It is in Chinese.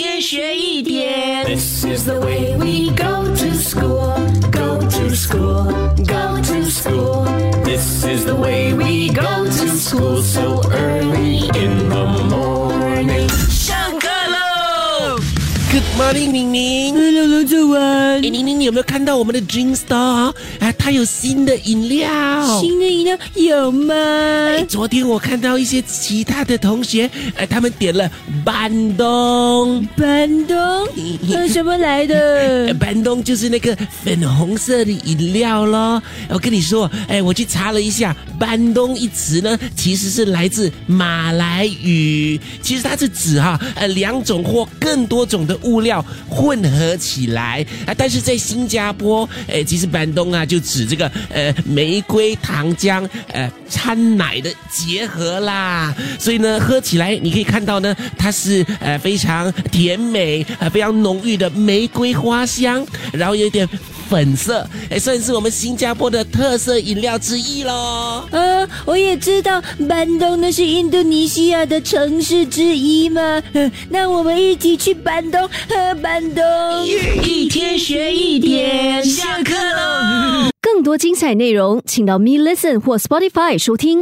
天学一点。 This is the way we go to school, go to school, go to school. This is the way we go to school so early in the Good morning，宁宁。Hello，龙早晚哎，。宁宁，你有没有看到我们的 Dream Store 啊？啊，它有新的饮料。新的饮料有吗？哎昨天我看到一些其他的同学，呃，他们点了板东。板东，呃，什么来呃的？板东就是那个粉红色的饮料咯。我跟你说，哎，我去查了一下，板东一词呢，其实是来自马来语，其实它是指哈呃两种或更多种的物料混合起来啊。但是在新加坡，诶，其实板东啊就指这个呃玫瑰糖浆呃掺奶的结合啦。所以呢，喝起来你可以看到呢，它是呃非常甜美呃非常浓郁的玫瑰花香，然后有点粉色，哎，算是我们新加坡的特色饮料之一喽。呃，我也知道班东那是印度尼西亚的城市之一嘛。呃 那我们一起去班东喝班东。一天学一点，下课喽！更多精彩内容，请到 Me Listen 或 Spotify 收听。